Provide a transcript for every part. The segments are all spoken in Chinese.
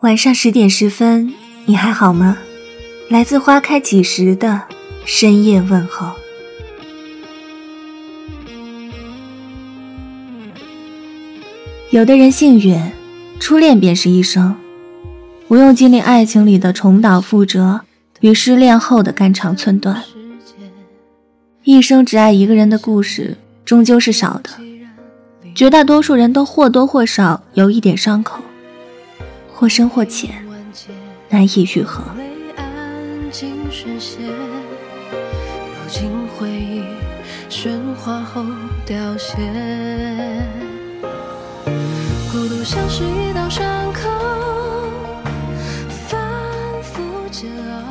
晚上十点十分，你还好吗？来自花开几时的深夜问候。有的人幸运，初恋便是一生，不用经历爱情里的重蹈覆辙与失恋后的肝肠寸断。一生只爱一个人的故事，终究是少的。绝大多数人都或多或少有一点伤口。或深或浅，难以愈合。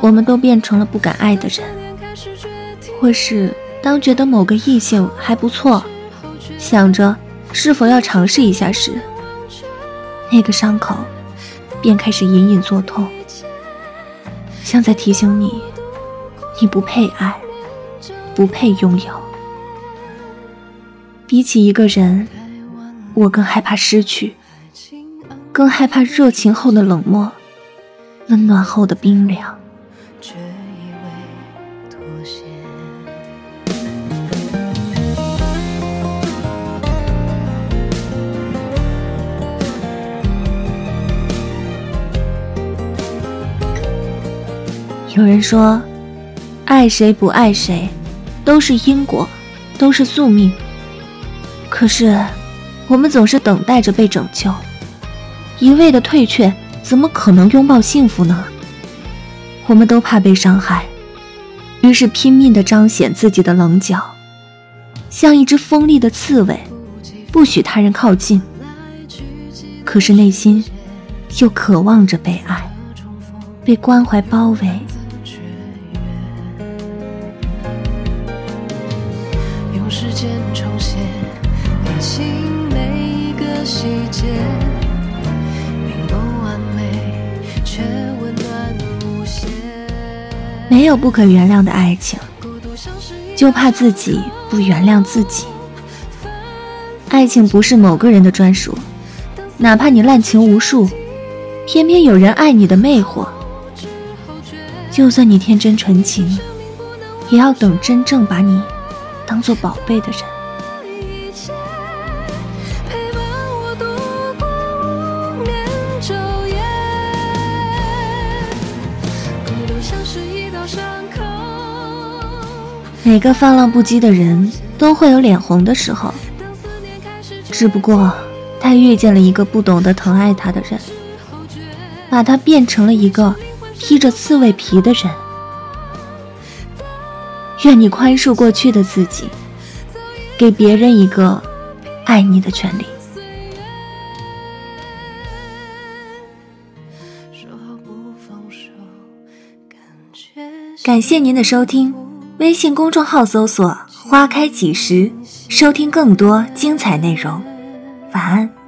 我们都变成了不敢爱的人，或是当觉得某个异性还不错，想着是否要尝试一下时，那个伤口。便开始隐隐作痛，像在提醒你，你不配爱，不配拥有。比起一个人，我更害怕失去，更害怕热情后的冷漠，温暖后的冰凉。有人说，爱谁不爱谁，都是因果，都是宿命。可是，我们总是等待着被拯救，一味的退却，怎么可能拥抱幸福呢？我们都怕被伤害，于是拼命的彰显自己的棱角，像一只锋利的刺猬，不许他人靠近。可是内心，又渴望着被爱，被关怀包围。时间重写爱情每一个细节，并不完美，却温暖无限。没有不可原谅的爱情，就怕自己不原谅自己。爱情不是某个人的专属，哪怕你滥情无数，偏偏有人爱你的魅惑。就算你天真纯情，也要等真正把你。当做宝贝的人。每个放浪不羁的人都会有脸红的时候，只不过他遇见了一个不懂得疼爱他的人，把他变成了一个披着刺猬皮的人。愿你宽恕过去的自己，给别人一个爱你的权利。感谢您的收听，微信公众号搜索“花开几时”，收听更多精彩内容。晚安。